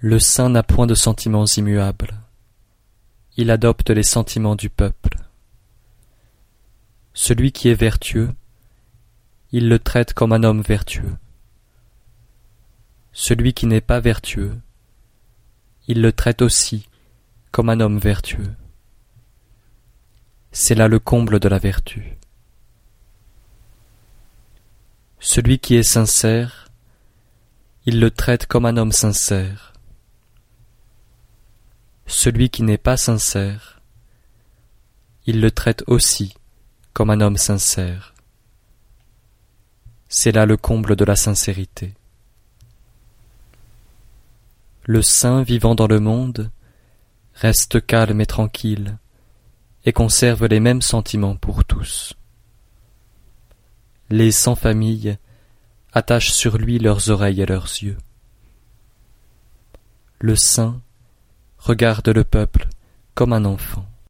Le saint n'a point de sentiments immuables. Il adopte les sentiments du peuple. Celui qui est vertueux, il le traite comme un homme vertueux. Celui qui n'est pas vertueux, il le traite aussi comme un homme vertueux. C'est là le comble de la vertu. Celui qui est sincère, il le traite comme un homme sincère. Celui qui n'est pas sincère, il le traite aussi comme un homme sincère. C'est là le comble de la sincérité. Le saint vivant dans le monde reste calme et tranquille et conserve les mêmes sentiments pour tous. Les sans famille attachent sur lui leurs oreilles et leurs yeux. Le saint regarde le peuple comme un enfant.